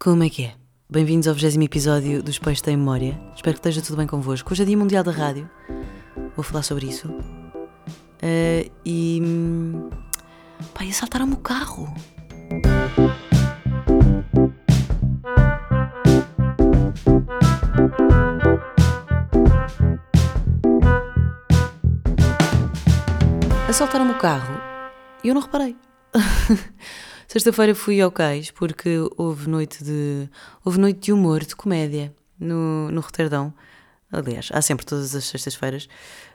Como é que é? Bem-vindos ao 20 episódio dos Peixes da Memória. Espero que esteja tudo bem convosco. Hoje é Dia Mundial da Rádio. Vou falar sobre isso. Uh, e. e assaltaram-me o carro. Assaltaram-me o carro e eu não reparei. Sexta-feira fui ao cais porque houve noite de houve noite de humor, de comédia no, no Roterdão. Aliás, há sempre todas as sextas-feiras.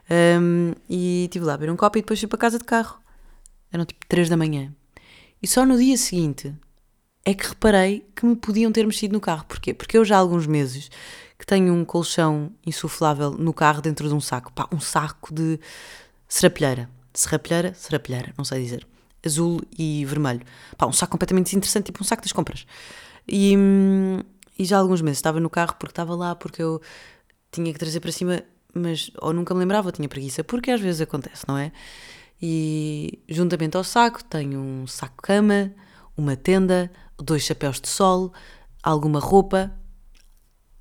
Um, e estive lá a beber um copo e depois fui para casa de carro. Eram tipo 3 da manhã. E só no dia seguinte é que reparei que me podiam ter mexido no carro. Porquê? Porque eu já há alguns meses que tenho um colchão insuflável no carro dentro de um saco. Pá, um saco de serapilheira. Serapilheira? Serapilheira, não sei dizer. Azul e vermelho. Pá, um saco completamente desinteressante, tipo um saco das compras. E, hum, e já há alguns meses estava no carro porque estava lá, porque eu tinha que trazer para cima, mas ou nunca me lembrava, ou tinha preguiça, porque às vezes acontece, não é? E juntamente ao saco tenho um saco-cama, uma tenda, dois chapéus de sol, alguma roupa.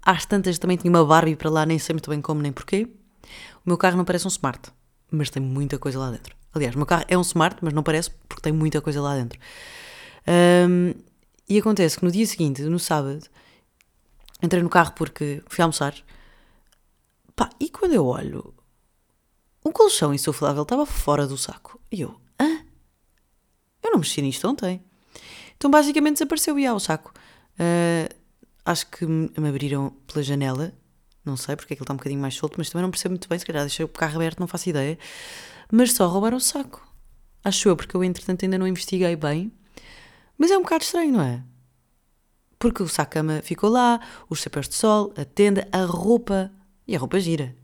Às tantas também tinha uma Barbie para lá, nem sei muito bem como nem porquê. O meu carro não parece um smart, mas tem muita coisa lá dentro. Aliás, o meu carro é um smart, mas não parece porque tem muita coisa lá dentro. Um, e acontece que no dia seguinte, no sábado, entrei no carro porque fui almoçar. Pá, e quando eu olho, o colchão insuflável estava fora do saco. E eu, hã? Eu não mexi nisto ontem. Então basicamente desapareceu e há o saco. Uh, acho que me abriram pela janela. Não sei porque aquilo está um bocadinho mais solto, mas também não percebo muito bem. Se calhar deixei o carro aberto, não faço ideia. Mas só roubaram o saco. Acho eu, porque eu entretanto ainda não investiguei bem. Mas é um bocado estranho, não é? Porque o saco-cama ficou lá, os chapéus de sol, a tenda, a roupa. E a roupa gira.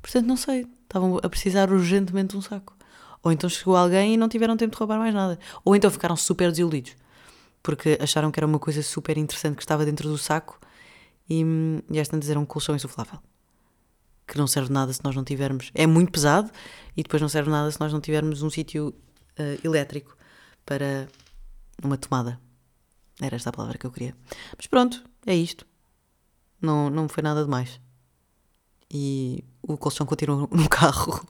Portanto, não sei. Estavam a precisar urgentemente de um saco. Ou então chegou alguém e não tiveram tempo de roubar mais nada. Ou então ficaram super desiludidos. Porque acharam que era uma coisa super interessante que estava dentro do saco e, hum, e às tantas um colchão insuflável. Que não serve nada se nós não tivermos. É muito pesado e depois não serve nada se nós não tivermos um sítio eh, elétrico para uma tomada. Era esta a palavra que eu queria. Mas pronto, é isto. Não, não foi nada demais. E o colchão continua no carro.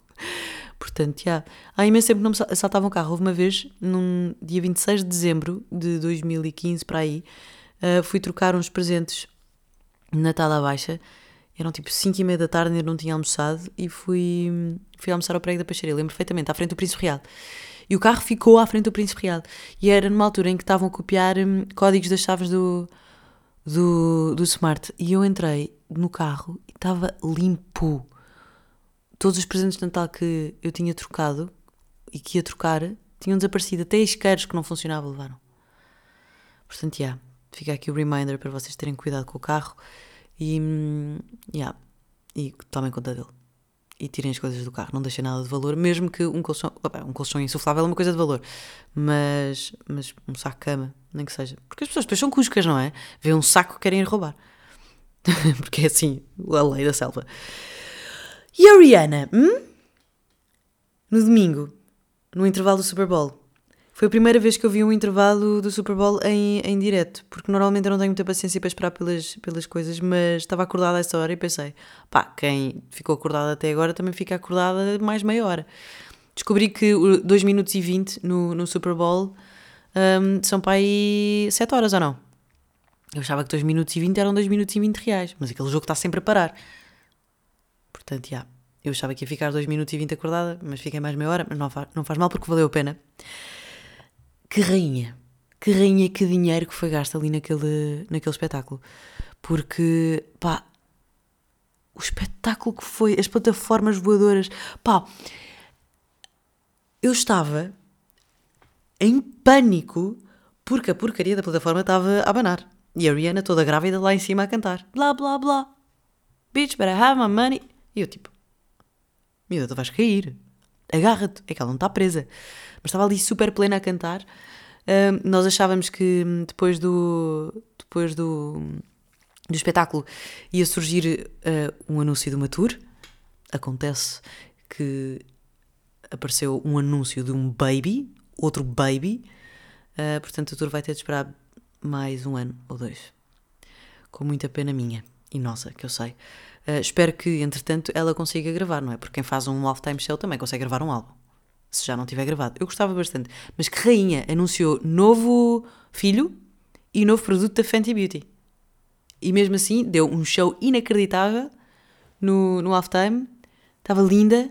Portanto, já. Há imenso tempo não me assaltavam o carro. Houve uma vez, num dia 26 de dezembro de 2015, para aí, uh, fui trocar uns presentes de Natal à Baixa. Eram tipo 5 e meia da tarde, ainda não tinha almoçado e fui, fui almoçar ao prego da peixaria. Lembro perfeitamente, à frente do Príncipe Real. E o carro ficou à frente do Príncipe Real. E era numa altura em que estavam a copiar hum, códigos das chaves do, do, do Smart. E eu entrei no carro e estava limpo. Todos os presentes de Natal que eu tinha trocado e que ia trocar tinham desaparecido. Até isqueiros que não funcionavam levaram. Portanto, já. Fica aqui o reminder para vocês terem cuidado com o carro e, yeah, e tomem conta dele. E tirem as coisas do carro, não deixem nada de valor, mesmo que um colchão, um colchão insuflável é uma coisa de valor, mas, mas um saco de cama, nem que seja. Porque as pessoas depois são cuscas, não é? Vê um saco que querem roubar. Porque é assim, a lei da selva. E a Rihanna? Hum? No domingo, no intervalo do Super Bowl. Foi a primeira vez que eu vi um intervalo do Super Bowl em, em direto, porque normalmente eu não tenho muita paciência para esperar pelas, pelas coisas, mas estava acordada a essa hora e pensei, pá, quem ficou acordado até agora também fica acordada mais meia hora. Descobri que 2 minutos e 20 no, no Super Bowl hum, são para aí 7 horas ou não? Eu achava que 2 minutos e 20 eram 2 minutos e 20 reais, mas aquele jogo está sempre a parar. Portanto, já. Eu achava que ia ficar 2 minutos e 20 acordada, mas fiquei mais meia hora, mas não faz, não faz mal porque valeu a pena. Que rainha, que rainha, que dinheiro que foi gasto ali naquele, naquele espetáculo. Porque, pá, o espetáculo que foi, as plataformas voadoras, pá, eu estava em pânico porque a porcaria da plataforma estava a abanar. E a Rihanna toda grávida lá em cima a cantar. Blá, blá, blá. Bitch, better have my money. E eu tipo, miúda, tu vais cair. Agarra-te. É que ela não está presa. Mas estava ali super plena a cantar. Nós achávamos que hum, depois do, depois do, do espetáculo ia surgir ah, um anúncio de uma tour. Acontece que apareceu um anúncio de um baby, outro baby. Ah, portanto, a tour vai ter de esperar mais um ano ou dois. Com muita pena minha e nossa, que eu sei. Uh, espero que, entretanto, ela consiga gravar, não é? Porque quem faz um Lifetime Show também consegue gravar um álbum. Se já não tiver gravado. Eu gostava bastante. Mas que rainha anunciou novo filho e novo produto da Fenty Beauty. E mesmo assim deu um show inacreditável no, no halftime. Estava linda.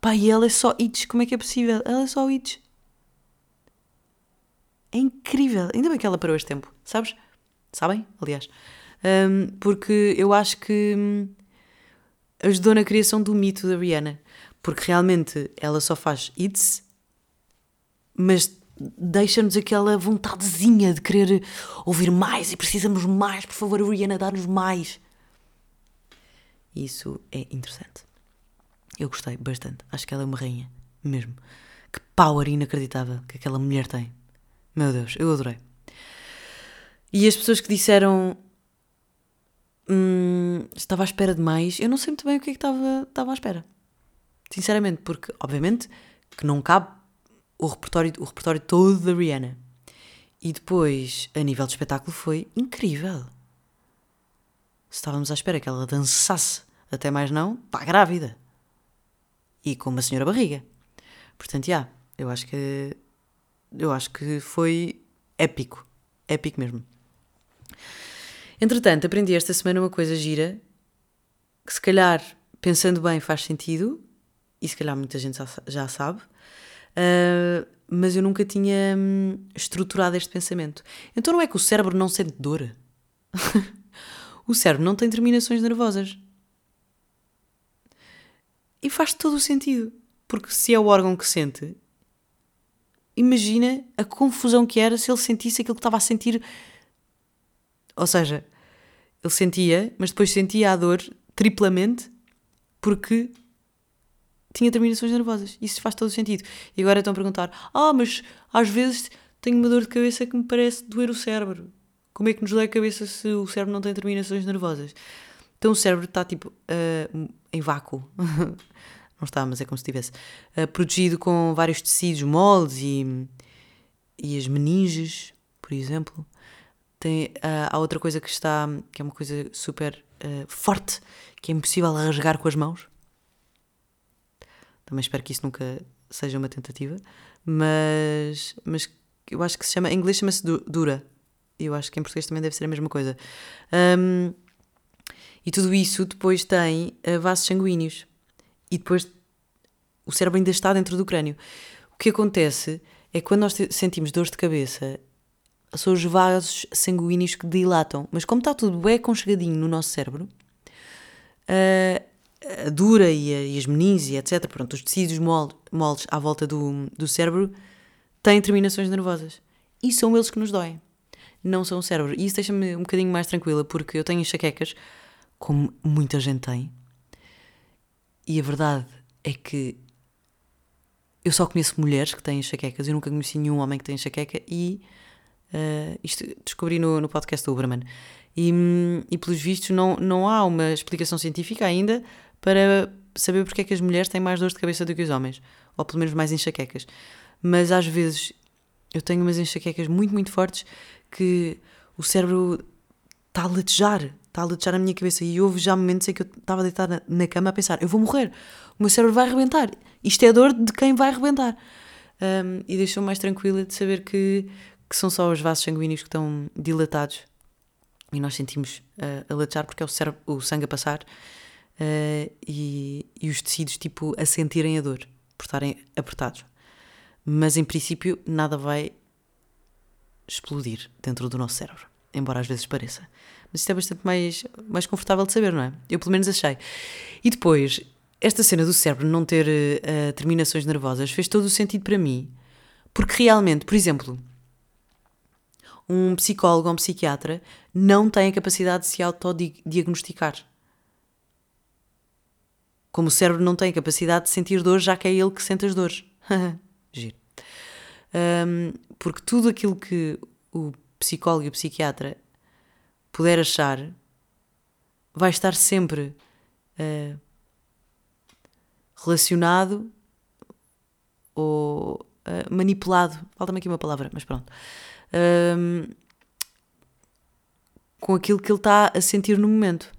Pá, e ela é só hits. Como é que é possível? Ela é só hits. É incrível. Ainda bem que ela parou este tempo. Sabes? Sabem? Aliás. Um, porque eu acho que hum, ajudou na criação do mito da Rihanna. Porque realmente ela só faz hits, mas deixa-nos aquela vontadezinha de querer ouvir mais e precisamos mais, por favor, Rihanna, dá-nos mais. Isso é interessante. Eu gostei bastante. Acho que ela é uma rainha, mesmo. Que power inacreditável que aquela mulher tem. Meu Deus, eu adorei. E as pessoas que disseram hum, estava à espera de mais, eu não sei muito bem o que é que estava, estava à espera. Sinceramente, porque obviamente que não cabe o repertório, o repertório todo da Rihanna. E depois, a nível de espetáculo, foi incrível. Estávamos à espera que ela dançasse, até mais não, pá, grávida. E com uma senhora barriga. Portanto, já, yeah, eu acho que. Eu acho que foi épico. Épico mesmo. Entretanto, aprendi esta semana uma coisa gira que, se calhar, pensando bem, faz sentido, e se calhar muita gente já sabe, uh, mas eu nunca tinha hum, estruturado este pensamento. Então não é que o cérebro não sente dor. o cérebro não tem terminações nervosas. E faz todo o sentido. Porque se é o órgão que sente, imagina a confusão que era se ele sentisse aquilo que estava a sentir. Ou seja, ele sentia, mas depois sentia a dor triplamente porque tinha terminações nervosas. Isso faz todo o sentido. E agora estão a perguntar: ah, mas às vezes tenho uma dor de cabeça que me parece doer o cérebro. Como é que nos dói a cabeça se o cérebro não tem terminações nervosas? Então o cérebro está tipo uh, em vácuo. não está, mas é como se estivesse. Uh, protegido com vários tecidos moles e, e as meninges, por exemplo. Tem, uh, há outra coisa que está, que é uma coisa super forte, que é impossível rasgar com as mãos também espero que isso nunca seja uma tentativa. Mas, mas eu acho que se chama. Em inglês chama-se dura. E eu acho que em português também deve ser a mesma coisa. Um, e tudo isso depois tem uh, vasos sanguíneos. E depois o cérebro ainda está dentro do crânio. O que acontece é que quando nós sentimos dores de cabeça, são os vasos sanguíneos que dilatam. Mas como está tudo bem aconchegadinho no nosso cérebro, uh, a dura e, a, e as meninges, etc., pronto, os tecidos moldes à volta do, do cérebro têm terminações nervosas. E são eles que nos doem, não são o cérebro. E isso deixa-me um bocadinho mais tranquila, porque eu tenho enxaquecas, como muita gente tem, e a verdade é que eu só conheço mulheres que têm enxaquecas, eu nunca conheci nenhum homem que tem enxaqueca, e uh, isto descobri no, no podcast do Uberman. E, e pelos vistos não, não há uma explicação científica ainda para saber porque é que as mulheres têm mais dores de cabeça do que os homens, ou pelo menos mais enxaquecas. Mas às vezes eu tenho umas enxaquecas muito, muito fortes que o cérebro está a latejar, está a latejar na minha cabeça. E houve já momentos em que eu estava deitada na cama a pensar: eu vou morrer, o meu cérebro vai arrebentar. Isto é dor de quem vai arrebentar. Um, e deixou-me mais tranquila de saber que, que são só os vasos sanguíneos que estão dilatados e nós sentimos uh, a latejar porque é o, cérebro, o sangue a passar uh, e, e, os tecidos tipo a sentirem a dor por estarem apertados. Mas em princípio nada vai explodir dentro do nosso cérebro, embora às vezes pareça. Mas isto é bastante mais, mais confortável de saber, não é? Eu pelo menos achei. E depois, esta cena do cérebro não ter uh, terminações nervosas fez todo o sentido para mim, porque realmente, por exemplo, um psicólogo ou um psiquiatra não tem a capacidade de se autodiagnosticar. Como o cérebro não tem a capacidade de sentir dor, já que é ele que sente as dores. Giro. Um, porque tudo aquilo que o psicólogo e o psiquiatra puder achar vai estar sempre uh, relacionado ou uh, manipulado. Falta-me aqui uma palavra, mas pronto. Um, com aquilo que ele está a sentir no momento.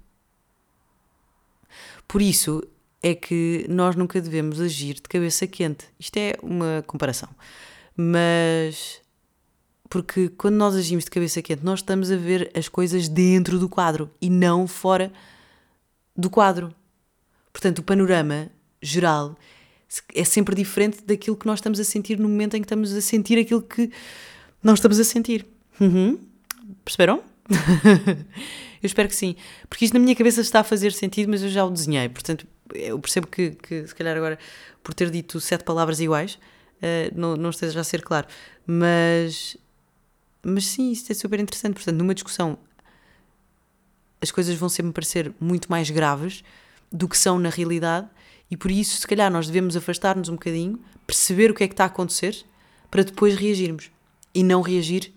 Por isso é que nós nunca devemos agir de cabeça quente. Isto é uma comparação. Mas. Porque quando nós agimos de cabeça quente, nós estamos a ver as coisas dentro do quadro e não fora do quadro. Portanto, o panorama geral é sempre diferente daquilo que nós estamos a sentir no momento em que estamos a sentir aquilo que nós estamos a sentir. Uhum. Perceberam? eu espero que sim. Porque isto na minha cabeça está a fazer sentido, mas eu já o desenhei. Portanto, eu percebo que, que se calhar agora, por ter dito sete palavras iguais, uh, não, não esteja a ser claro. Mas, mas sim, isto é super interessante. Portanto, numa discussão, as coisas vão sempre parecer muito mais graves do que são na realidade e por isso, se calhar, nós devemos afastar-nos um bocadinho, perceber o que é que está a acontecer, para depois reagirmos. E não reagir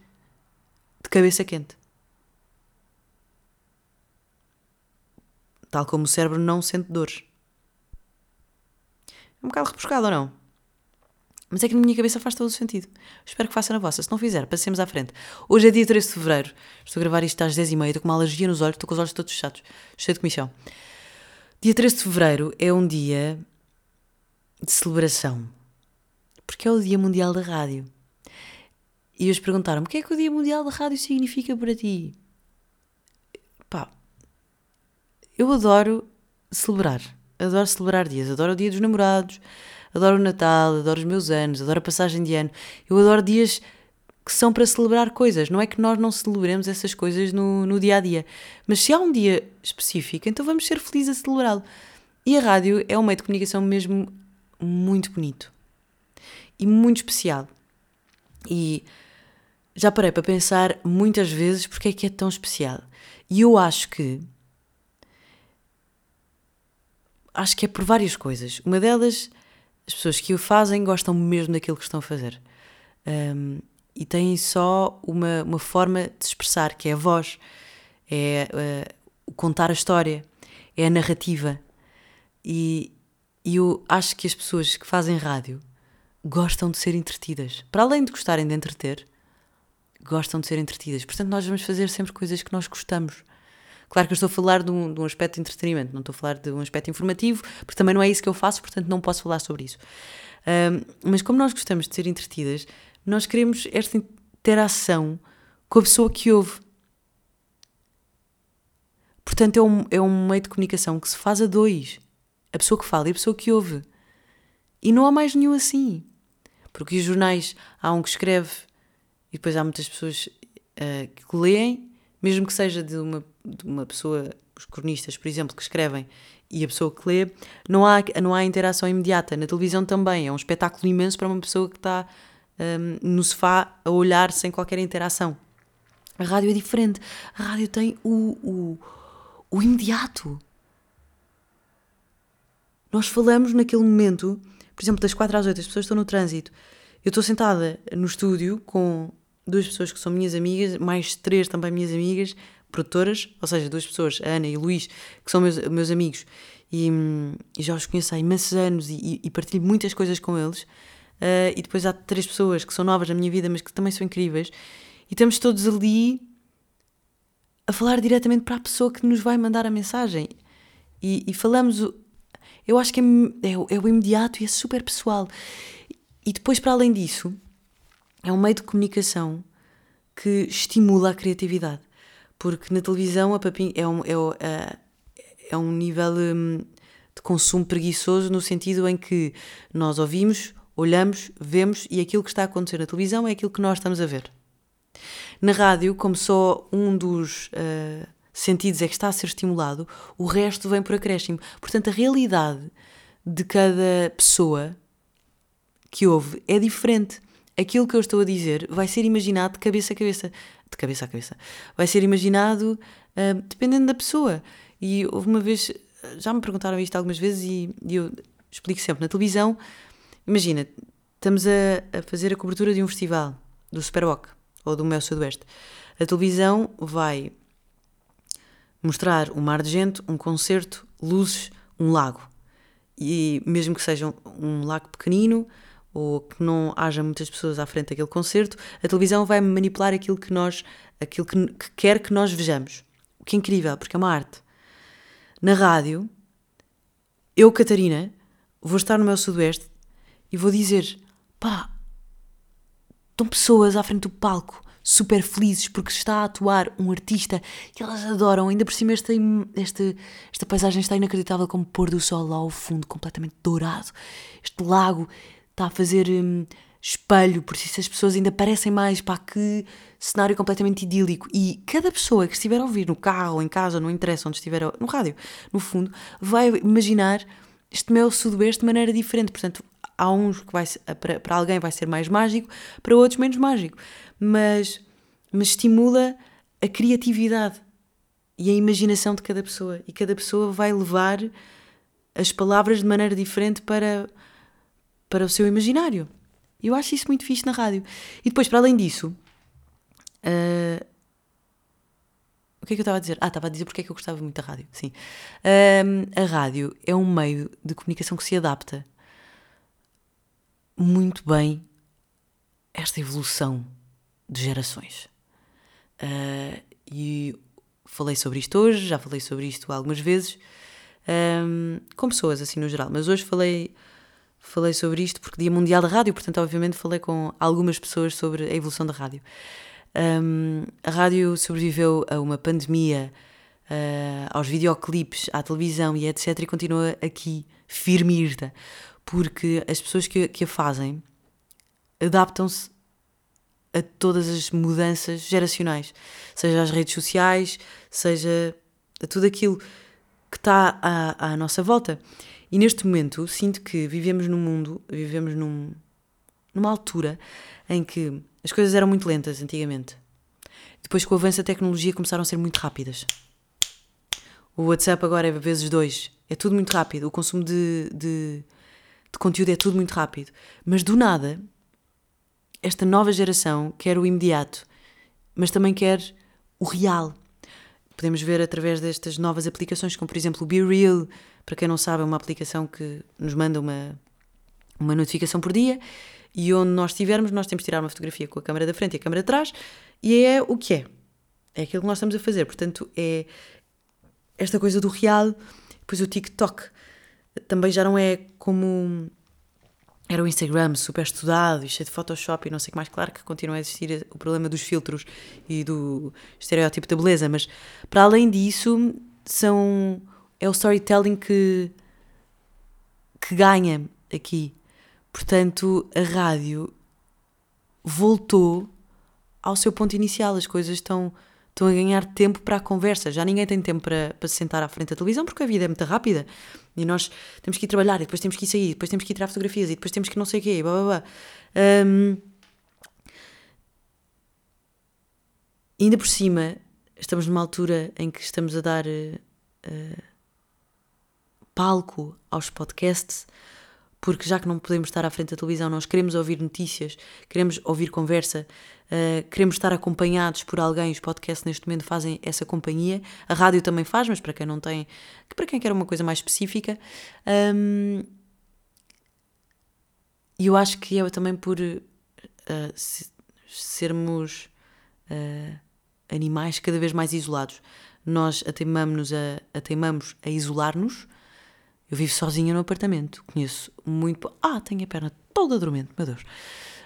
de cabeça quente. Tal como o cérebro não sente dores. É um bocado repuscado ou não? Mas é que na minha cabeça faz todo o sentido. Espero que faça na vossa. Se não fizer, passemos à frente. Hoje é dia 13 de fevereiro. Estou a gravar isto às 10h30. Estou com uma alergia nos olhos. Estou com os olhos todos fechados. Cheio de comissão. Dia 13 de fevereiro é um dia de celebração, porque é o Dia Mundial da Rádio. E eles perguntaram-me: o que é que o Dia Mundial da Rádio significa para ti? Pá, eu adoro celebrar. Adoro celebrar dias. Adoro o Dia dos Namorados, adoro o Natal, adoro os meus anos, adoro a passagem de ano. Eu adoro dias que são para celebrar coisas. Não é que nós não celebremos essas coisas no, no dia a dia. Mas se há um dia específico, então vamos ser felizes a celebrá-lo. E a rádio é um meio de comunicação mesmo muito bonito e muito especial. E já parei para pensar muitas vezes porque é que é tão especial. E eu acho que. Acho que é por várias coisas. Uma delas, as pessoas que o fazem gostam mesmo daquilo que estão a fazer. Um, e têm só uma, uma forma de expressar, que é a voz, é uh, contar a história, é a narrativa. E, e eu acho que as pessoas que fazem rádio gostam de ser entretidas. Para além de gostarem de entreter, gostam de ser entretidas. Portanto, nós vamos fazer sempre coisas que nós gostamos. Claro que eu estou a falar de um, de um aspecto de entretenimento, não estou a falar de um aspecto informativo, porque também não é isso que eu faço, portanto não posso falar sobre isso. Um, mas como nós gostamos de ser entretidas, nós queremos esta interação com a pessoa que ouve. Portanto, é um, é um meio de comunicação que se faz a dois. A pessoa que fala e a pessoa que ouve. E não há mais nenhum assim. Porque os jornais, há um que escreve e depois há muitas pessoas uh, que leem, mesmo que seja de uma, de uma pessoa, os cronistas, por exemplo, que escrevem e a pessoa que lê, não há, não há interação imediata. Na televisão também, é um espetáculo imenso para uma pessoa que está um, no sofá a olhar sem qualquer interação. A rádio é diferente. A rádio tem o, o, o imediato. Nós falamos naquele momento, por exemplo, das 4 às 8, as pessoas estão no trânsito. Eu estou sentada no estúdio com duas pessoas que são minhas amigas, mais três também minhas amigas, produtoras, ou seja, duas pessoas, a Ana e o Luís, que são meus, meus amigos, e, hum, e já os conheço há imensos anos e, e partilho muitas coisas com eles. Uh, e depois há três pessoas que são novas na minha vida, mas que também são incríveis. E estamos todos ali a falar diretamente para a pessoa que nos vai mandar a mensagem. E, e falamos. O, eu acho que é, é, é o imediato e é super pessoal. E depois, para além disso, é um meio de comunicação que estimula a criatividade. Porque na televisão a papinha é um, é, é um nível hum, de consumo preguiçoso no sentido em que nós ouvimos, olhamos, vemos e aquilo que está a acontecer na televisão é aquilo que nós estamos a ver. Na rádio, como só um dos uh, sentidos é que está a ser estimulado, o resto vem por acréscimo. Portanto, a realidade de cada pessoa que ouve é diferente. Aquilo que eu estou a dizer vai ser imaginado de cabeça a cabeça. De cabeça a cabeça. Vai ser imaginado uh, dependendo da pessoa. E houve uma vez, já me perguntaram isto algumas vezes e, e eu explico sempre. Na televisão, Imagina, estamos a, a, fazer a cobertura de um festival, do Superboc ou do Mel Sudoeste. A televisão vai mostrar um mar de gente, um concerto, luzes, um lago. E mesmo que seja um, um lago pequenino, ou que não haja muitas pessoas à frente daquele concerto, a televisão vai manipular aquilo que nós, aquilo que, que quer que nós vejamos. O que é incrível, porque é uma arte. Na rádio, eu, Catarina, vou estar no meu sudoeste e vou dizer: pá, estão pessoas à frente do palco super felizes porque está a atuar um artista que elas adoram. Ainda por cima, esta, esta, esta paisagem está inacreditável como pôr do sol lá ao fundo, completamente dourado. Este lago está a fazer hum, espelho, por isso as pessoas ainda parecem mais para que cenário completamente idílico. E cada pessoa que estiver a ouvir no carro, em casa, não interessa onde estiver, no rádio, no fundo, vai imaginar este meu sudoeste de maneira diferente. Portanto, há uns que vai, para, para alguém vai ser mais mágico, para outros menos mágico. Mas, mas estimula a criatividade e a imaginação de cada pessoa. E cada pessoa vai levar as palavras de maneira diferente para, para o seu imaginário. Eu acho isso muito fixe na rádio. E depois, para além disso, uh, o que é que eu estava a dizer? Ah, estava a dizer porque é que eu gostava muito da rádio. Sim. Uh, a rádio é um meio de comunicação que se adapta muito bem a esta evolução de gerações. Uh, e falei sobre isto hoje, já falei sobre isto algumas vezes, um, com pessoas assim no geral, mas hoje falei falei sobre isto porque Dia Mundial da Rádio, portanto, obviamente, falei com algumas pessoas sobre a evolução da rádio. Um, a rádio sobreviveu a uma pandemia, uh, aos videoclipes, à televisão e etc. e continua aqui firme e porque as pessoas que, que a fazem adaptam-se a todas as mudanças geracionais, seja às redes sociais, seja a tudo aquilo que está à, à nossa volta. E neste momento sinto que vivemos num mundo, vivemos num, numa altura em que as coisas eram muito lentas antigamente. Depois, com o avanço da tecnologia, começaram a ser muito rápidas. O WhatsApp agora é vezes dois. É tudo muito rápido. O consumo de, de, de conteúdo é tudo muito rápido. Mas do nada, esta nova geração quer o imediato, mas também quer o real. Podemos ver através destas novas aplicações, como por exemplo o Be Real, para quem não sabe, é uma aplicação que nos manda uma, uma notificação por dia e onde nós estivermos, nós temos de tirar uma fotografia com a câmera da frente e a câmera de trás e é o que é. É aquilo que nós estamos a fazer. Portanto, é esta coisa do real. Depois o TikTok também já não é como era o Instagram super estudado e cheio de Photoshop e não sei o que mais. Claro que continua a existir o problema dos filtros e do estereótipo da beleza, mas para além disso, são é o storytelling que, que ganha aqui. Portanto, a rádio voltou ao seu ponto inicial. As coisas estão, estão a ganhar tempo para a conversa. Já ninguém tem tempo para, para se sentar à frente da televisão porque a vida é muito rápida. E nós temos que ir trabalhar, e depois temos que ir sair, e depois temos que ir tirar fotografias, e depois temos que não sei o quê, blá blá blá. Um, ainda por cima, estamos numa altura em que estamos a dar. Uh, palco aos podcasts, porque já que não podemos estar à frente da televisão, nós queremos ouvir notícias, queremos ouvir conversa, uh, queremos estar acompanhados por alguém. Os podcasts neste momento fazem essa companhia. A rádio também faz, mas para quem não tem, para quem quer uma coisa mais específica. Um, e eu acho que é também por uh, sermos uh, animais cada vez mais isolados. Nós ateimamos a, a isolar-nos eu vivo sozinha no apartamento. Conheço muito. Ah, tenho a perna toda dormente, meu Deus.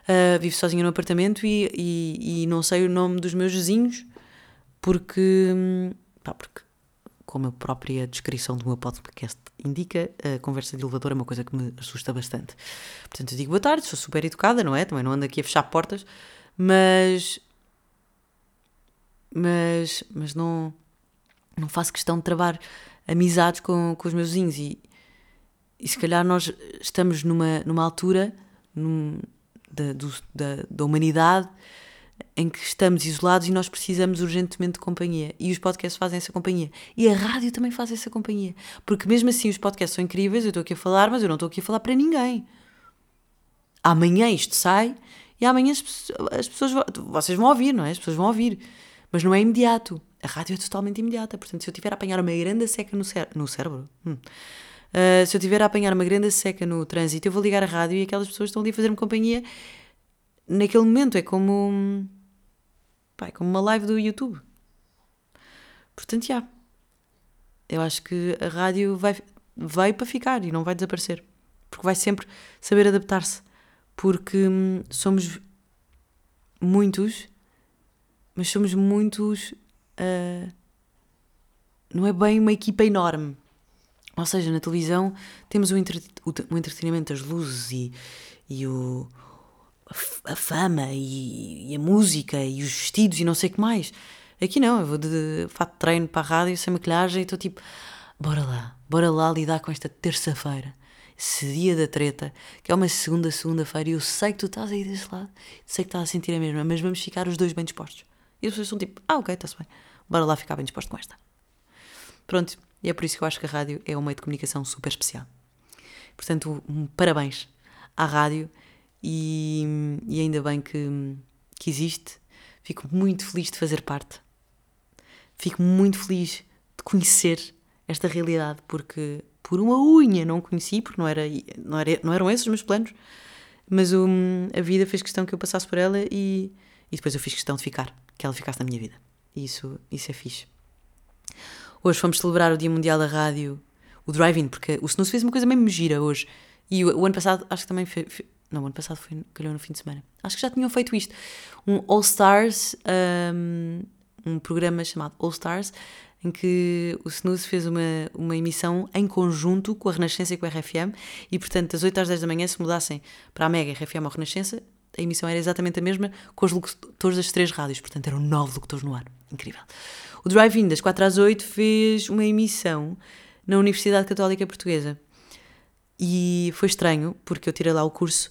Uh, vivo sozinha no apartamento e, e, e, não sei o nome dos meus vizinhos porque. Pá, porque, como a própria descrição do meu podcast indica, a conversa de elevador é uma coisa que me assusta bastante. Portanto, eu digo boa tarde, sou super educada, não é? Também não ando aqui a fechar portas, mas. Mas, mas não, não faço questão de travar amizades com, com os meus vizinhos e, e se calhar nós estamos numa, numa altura num, da, do, da, da humanidade em que estamos isolados e nós precisamos urgentemente de companhia. E os podcasts fazem essa companhia. E a rádio também faz essa companhia. Porque mesmo assim os podcasts são incríveis, eu estou aqui a falar, mas eu não estou aqui a falar para ninguém. Amanhã isto sai e amanhã as, as pessoas vocês vão ouvir, não é? As pessoas vão ouvir. Mas não é imediato. A rádio é totalmente imediata. Portanto, se eu tiver a apanhar uma grande seca no, cé no cérebro, hum, Uh, se eu tiver a apanhar uma grande seca no trânsito, eu vou ligar a rádio e aquelas pessoas estão ali a fazer-me companhia naquele momento. É como, pá, é como uma live do YouTube. Portanto, já. Yeah, eu acho que a rádio vai, vai para ficar e não vai desaparecer. Porque vai sempre saber adaptar-se. Porque hum, somos muitos, mas somos muitos. Uh, não é bem uma equipa enorme. Ou seja, na televisão temos o, entre, o, o entretenimento das luzes e, e o, a fama e, e, a música e os vestidos e não sei o que mais. Aqui não, eu vou de, de fato de treino para a rádio sem maquilhagem e estou tipo, bora lá, bora lá lidar com esta terça-feira, esse dia da treta, que é uma segunda, segunda-feira, e eu sei que tu estás aí desse lado, sei que estás a sentir a mesma, mas vamos ficar os dois bem dispostos. E as pessoas são tipo, ah, ok, está-se bem, bora lá ficar bem disposto com esta. Pronto, e é por isso que eu acho que a rádio é um meio de comunicação super especial. Portanto, um parabéns à rádio e, e ainda bem que, que existe. Fico muito feliz de fazer parte. Fico muito feliz de conhecer esta realidade, porque por uma unha não conheci, porque não, era, não, era, não eram esses os meus planos, mas um, a vida fez questão que eu passasse por ela e, e depois eu fiz questão de ficar, que ela ficasse na minha vida. E isso, isso é fixe. Hoje fomos celebrar o Dia Mundial da Rádio, o drive-in, porque o Snooze fez uma coisa mesmo gira hoje. E o, o ano passado, acho que também fez. Não, o ano passado foi, calhou no fim de semana. Acho que já tinham feito isto. Um All Stars, um, um programa chamado All Stars, em que o Snooze fez uma, uma emissão em conjunto com a Renascença e com a RFM, e portanto, das 8 às 10 da manhã, se mudassem para a Mega, RFM ou Renascença, a emissão era exatamente a mesma com os locutores das três rádios, portanto, eram nove locutores no ar. Incrível. O Drive-In, das 4 às 8, fez uma emissão na Universidade Católica Portuguesa. E foi estranho, porque eu tirei lá o curso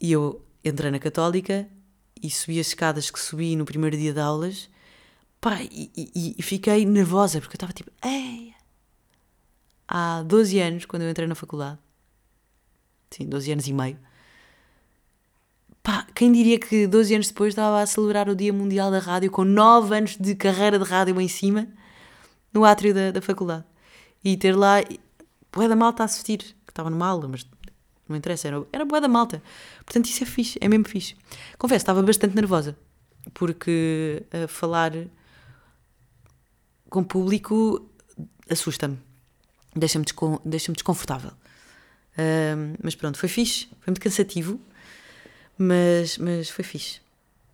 e eu entrei na Católica e subi as escadas que subi no primeiro dia de aulas. Pá, e, e, e fiquei nervosa, porque eu estava tipo, ei! Há 12 anos, quando eu entrei na faculdade, sim, 12 anos e meio, Pá, quem diria que 12 anos depois estava a celebrar o Dia Mundial da Rádio com 9 anos de carreira de rádio em cima, no átrio da, da faculdade. E ter lá boé da malta a assistir, que estava numa aula, mas não interessa, era, era boé da malta. Portanto, isso é fixe, é mesmo fixe. Confesso, estava bastante nervosa, porque a falar com público assusta-me, deixa-me deixa desconfortável. Uh, mas pronto, foi fixe, foi muito cansativo, mas, mas foi fixe.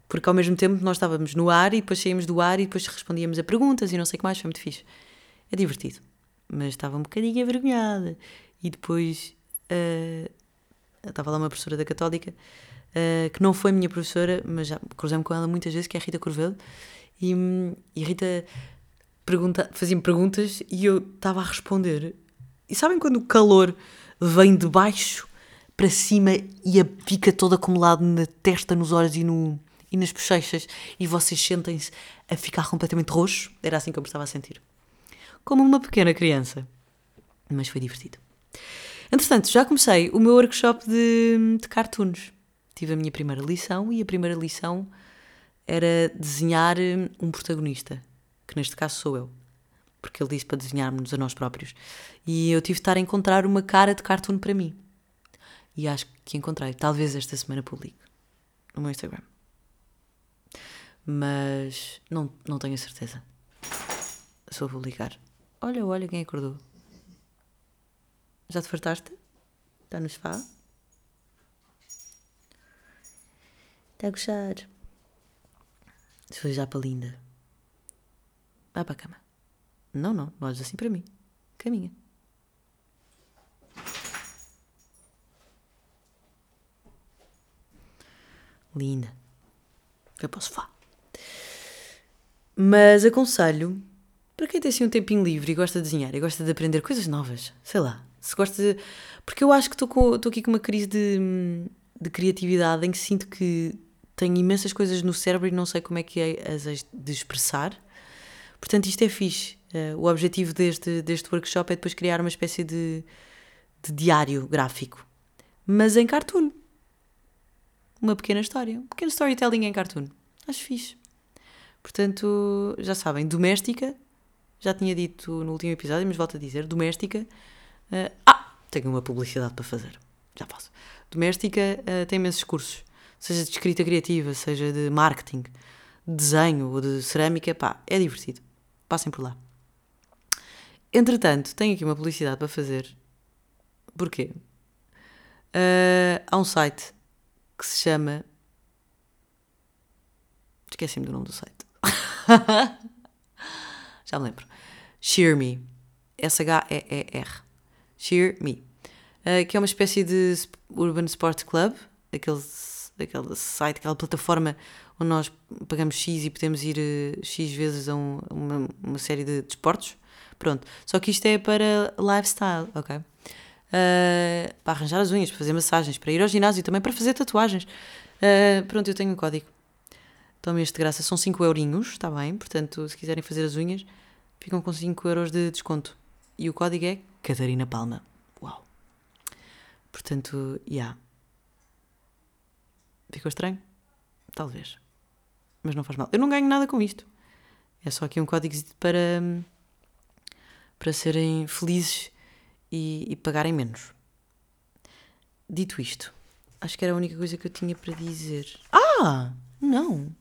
Porque ao mesmo tempo nós estávamos no ar e depois saímos do ar e depois respondíamos a perguntas e não sei o que mais, foi muito fixe. É divertido. Mas estava um bocadinho envergonhada. E depois uh, estava lá uma professora da Católica uh, que não foi minha professora, mas já cruzei-me com ela muitas vezes, que é a Rita Corvelo. E, e Rita pergunta, fazia-me perguntas e eu estava a responder. E sabem quando o calor vem de baixo para cima e fica todo acumulado na testa, nos olhos e, no, e nas bochechas e vocês sentem-se a ficar completamente roxo. Era assim que eu me estava a sentir. Como uma pequena criança. Mas foi divertido. Entretanto, já comecei o meu workshop de, de cartoons. Tive a minha primeira lição e a primeira lição era desenhar um protagonista, que neste caso sou eu. Porque ele disse para desenharmos a nós próprios. E eu tive de estar a encontrar uma cara de cartoon para mim e acho que encontrei. Talvez esta semana publique no meu Instagram. Mas não, não tenho a certeza. Se vou publicar. Olha, olha quem acordou. Já te fartaste? Está no sofá? Está a gostar. Se foi já para linda. Vá para a cama. Não, não, não olhes assim para mim. Caminha. Linda. Foi para o sofá. Mas aconselho, para quem tem assim um tempinho livre e gosta de desenhar e gosta de aprender coisas novas, sei lá, se gosta de. Porque eu acho que estou aqui com uma crise de, de criatividade em que sinto que tenho imensas coisas no cérebro e não sei como é que é as de expressar. Portanto, isto é fixe. Uh, o objetivo deste, deste workshop é depois criar uma espécie de, de diário gráfico, mas em cartoon uma pequena história, um pequeno storytelling em cartoon. Acho fixe. Portanto, já sabem, doméstica, já tinha dito no último episódio, mas volto a dizer, doméstica, Uh, ah, tenho uma publicidade para fazer. Já faço. Doméstica uh, tem imensos cursos, seja de escrita criativa, seja de marketing, de desenho ou de cerâmica, pá, é divertido. Passem por lá. Entretanto, tenho aqui uma publicidade para fazer. Porquê? Uh, há um site que se chama. Esqueci-me do nome do site. Já me lembro. Shear Me. S-H-E-E-R. Shear Me. Uh, que é uma espécie de Urban Sport Club, aquele, aquele site, aquela plataforma onde nós pagamos X e podemos ir uh, X vezes a um, uma, uma, série de desportos. Pronto. Só que isto é para lifestyle, ok? Uh, para arranjar as unhas, para fazer massagens, para ir ao ginásio também, para fazer tatuagens. Uh, pronto, eu tenho um código. Tomem este de graça, são 5 eurinhos, está bem? Portanto, se quiserem fazer as unhas, ficam com 5 euros de desconto. E o código é Catarina Palma. Uau! Portanto, já. Yeah. Ficou estranho? Talvez. Mas não faz mal. Eu não ganho nada com isto. É só aqui um código para, para serem felizes e, e pagarem menos. Dito isto, acho que era a única coisa que eu tinha para dizer. Ah! Não!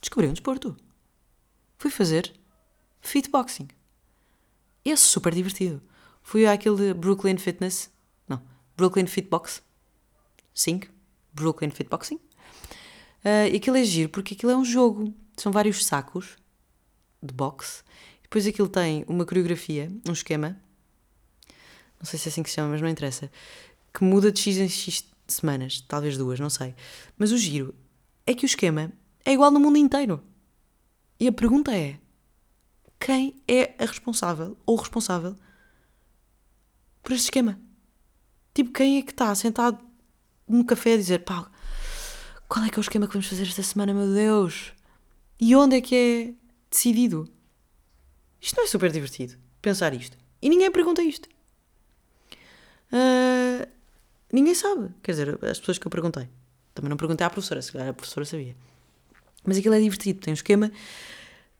Descobri um desporto. Fui fazer fitboxing. E é super divertido. Fui àquele Brooklyn Fitness. Não, Brooklyn Fitbox. Sim, Brooklyn Fitboxing. Uh, e aquilo é giro porque aquilo é um jogo. São vários sacos de boxe. Depois aquilo tem uma coreografia, um esquema. Não sei se é assim que se chama, mas não interessa. Que muda de X em X semanas. Talvez duas, não sei. Mas o giro é que o esquema é igual no mundo inteiro. E a pergunta é: quem é a responsável ou responsável por este esquema? Tipo, quem é que está sentado num café a dizer pá, qual é que é o esquema que vamos fazer esta semana, meu Deus? E onde é que é decidido? Isto não é super divertido, pensar isto. E ninguém pergunta isto. Uh, ninguém sabe. Quer dizer, as pessoas que eu perguntei. Também não perguntei à professora, se calhar a professora sabia. Mas aquilo é divertido, tem um esquema.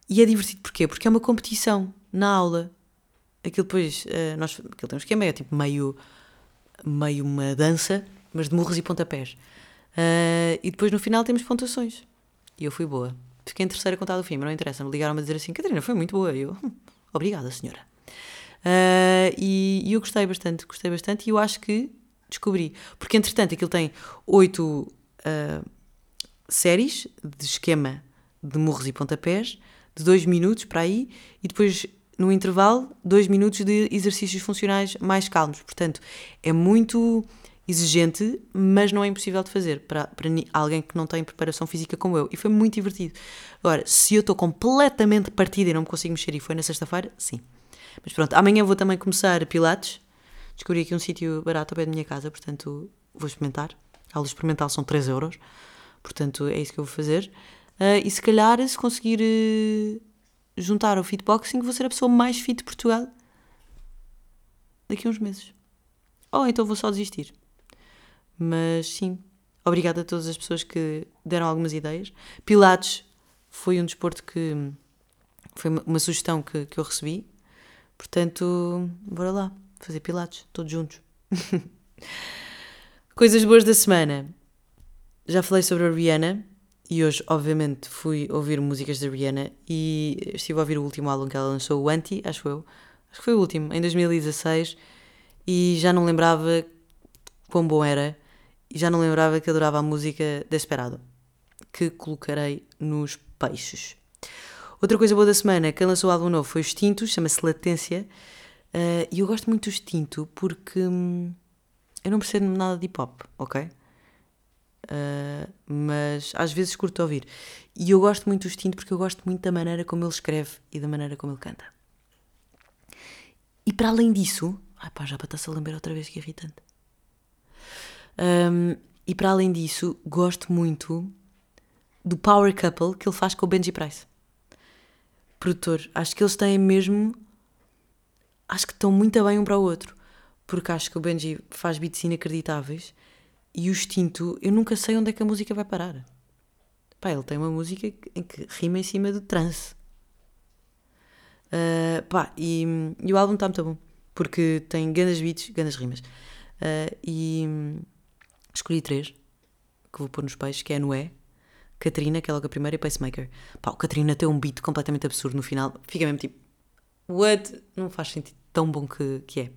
E é divertido porquê? Porque é uma competição na aula. Aquilo depois, uh, nós, aquilo tem um esquema, é tipo meio, meio uma dança, mas de murros e pontapés. Uh, e depois no final temos pontuações. E eu fui boa. Fiquei em terceira contada do filme, não interessa. Me ligaram a dizer assim: Catarina, foi muito boa. E eu, hum, obrigada, senhora. Uh, e, e, eu gostei bastante, gostei bastante. E eu acho que descobri. Porque entretanto aquilo tem oito uh, séries de esquema de murros e pontapés, de dois minutos para aí, e depois no intervalo, dois minutos de exercícios funcionais mais calmos. Portanto, é muito exigente, mas não é impossível de fazer para, para alguém que não tem preparação física como eu. E foi muito divertido. Agora, se eu estou completamente partida e não me consigo mexer, e foi na sexta-feira, sim. Mas pronto, amanhã vou também começar Pilates. Descobri aqui um sítio barato ao pé da minha casa, portanto vou experimentar. A aula experimental são 3 euros. Portanto, é isso que eu vou fazer. Uh, e se calhar, se conseguir uh, juntar ao fitboxing, vou ser a pessoa mais fit de Portugal daqui a uns meses. Ou então vou só desistir. Mas sim, obrigada a todas as pessoas que deram algumas ideias. Pilates foi um desporto que foi uma sugestão que, que eu recebi. Portanto, bora lá, fazer Pilates, todos juntos. Coisas boas da semana. Já falei sobre a Rihanna e hoje, obviamente, fui ouvir músicas da Rihanna e estive a ouvir o último álbum que ela lançou, o Anti, acho eu. Acho que foi o último, em 2016, e já não lembrava quão bom era e já não lembrava que adorava a música Desperado, que colocarei nos peixes. Outra coisa boa da semana, quem lançou o álbum novo foi o Extinto, chama-se Latência, uh, e eu gosto muito do Extinto porque hum, eu não percebo nada de hip hop, ok? Uh, mas às vezes curto ouvir. E eu gosto muito do Extinto porque eu gosto muito da maneira como ele escreve e da maneira como ele canta. E para além disso, ai pá, já para estar-se a lembrar outra vez que irritante. Um, e para além disso, gosto muito do Power Couple que ele faz com o Benji Price. Produtor, acho que eles têm mesmo. Acho que estão muito bem um para o outro. Porque acho que o Benji faz beats inacreditáveis e o Extinto, eu nunca sei onde é que a música vai parar. Pá, ele tem uma música em que rima em cima do trance. Uh, pá, e, e, o álbum está muito bom. porque tem grandes beats, grandes rimas. Uh, e escolhi três que vou pôr nos peixes, que é Noé, Catarina, que é logo a primeira, e Pacemaker. Pá, o Catarina tem um beat completamente absurdo no final. Fica mesmo tipo, what? Não faz sentido tão bom que, que é.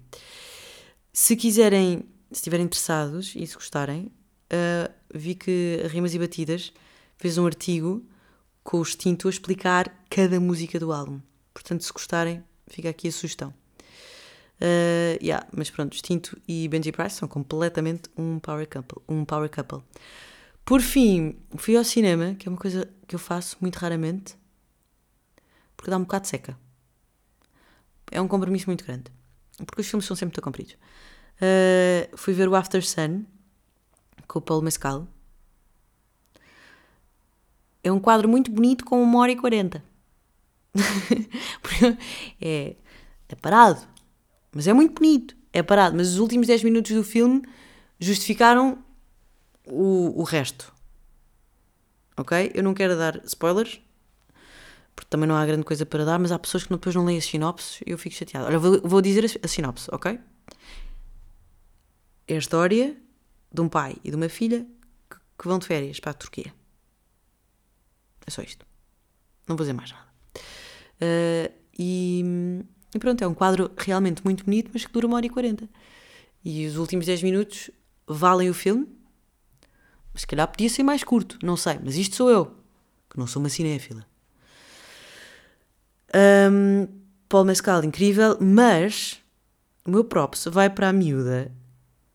Se quiserem, se estiverem interessados e se gostarem, uh, vi que a Rimas e Batidas fez um artigo com o extinto a explicar cada música do álbum. Portanto, se gostarem, fica aqui a sugestão. Uh, yeah, mas pronto, Extinto e Benji Price são completamente um power couple. Um power couple. Por fim, fui ao cinema, que é uma coisa que eu faço muito raramente, porque dá um bocado seca. É um compromisso muito grande. Porque os filmes são sempre muito compridos. Uh, fui ver o After Sun com o Paulo Mescal. É um quadro muito bonito com uma hora e quarenta. é, é parado, mas é muito bonito. É parado, mas os últimos 10 minutos do filme justificaram o, o resto. Ok? Eu não quero dar spoilers, porque também não há grande coisa para dar, mas há pessoas que depois não leem as sinopses e eu fico chateado. Olha, vou, vou dizer a, a sinopse, ok? É a história de um pai e de uma filha que, que vão de férias para a Turquia. É só isto. Não vou dizer mais nada. Uh, e, e, pronto, é um quadro realmente muito bonito, mas que dura uma hora e quarenta. E os últimos 10 minutos valem o filme, mas se calhar podia ser mais curto, não sei. Mas isto sou eu, que não sou uma cinéfila. Um, Paul Mescal, incrível, mas o meu props vai para a miúda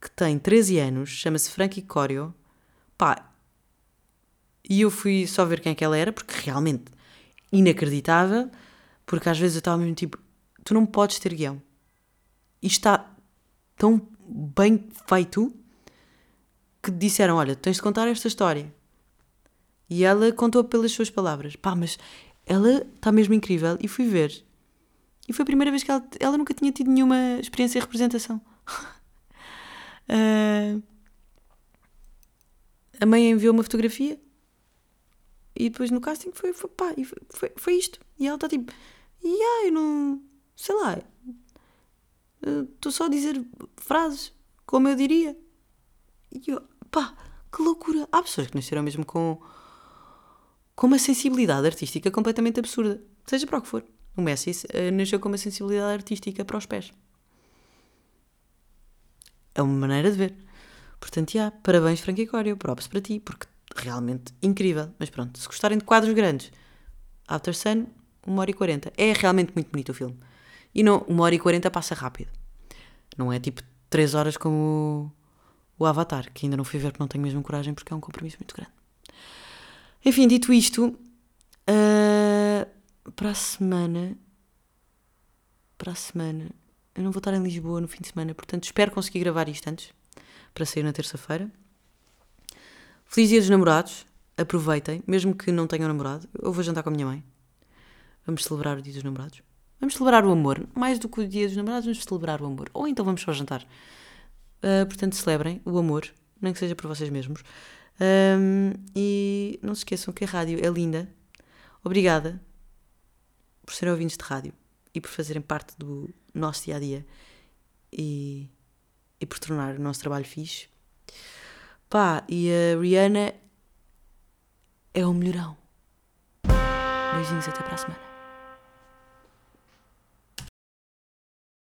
que tem 13 anos, chama-se Frankie Corio. Pá, e eu fui só ver quem é que ela era, porque realmente inacreditável, porque às vezes eu estava mesmo tipo, tu não podes ter guião. Isto está tão bem feito que disseram: Olha, tens de contar esta história. E ela contou pelas suas palavras. Pá, mas ela está mesmo incrível. E fui ver. E foi a primeira vez que ela, ela nunca tinha tido nenhuma experiência em representação. uh, a mãe enviou uma fotografia e depois no casting foi, foi pá, foi, foi isto. E ela está tipo, e yeah, eu não. sei lá. Estou só a dizer frases como eu diria. E eu, pá, que loucura. Há pessoas que nasceram mesmo com, com uma sensibilidade artística completamente absurda. Seja para o que for. O Messi uh, nasceu com uma sensibilidade artística para os pés. É uma maneira de ver. Portanto, já, parabéns, Frankie Corio. Props para ti, porque realmente incrível. Mas pronto, se gostarem de quadros grandes, After Sun, 1 hora e 40. É realmente muito bonito o filme. E não, 1 hora e 40 passa rápido. Não é tipo 3 horas como o Avatar, que ainda não fui ver porque não tenho mesmo coragem, porque é um compromisso muito grande. Enfim, dito isto, uh, para a semana. Para a semana. Eu não vou estar em Lisboa no fim de semana, portanto espero conseguir gravar isto antes, para sair na terça-feira. Feliz dia dos namorados. Aproveitem, mesmo que não tenham namorado. Eu vou jantar com a minha mãe. Vamos celebrar o dia dos namorados. Vamos celebrar o amor. Mais do que o dia dos namorados, vamos celebrar o amor. Ou então vamos só jantar. Uh, portanto, celebrem o amor, nem que seja por vocês mesmos. Um, e não se esqueçam que a rádio é linda. Obrigada por serem ouvintes de rádio e por fazerem parte do nosso dia a dia e, e por tornar o nosso trabalho fixe. Pá, e a Rihanna é o melhorão. Beijinhos, até para a semana.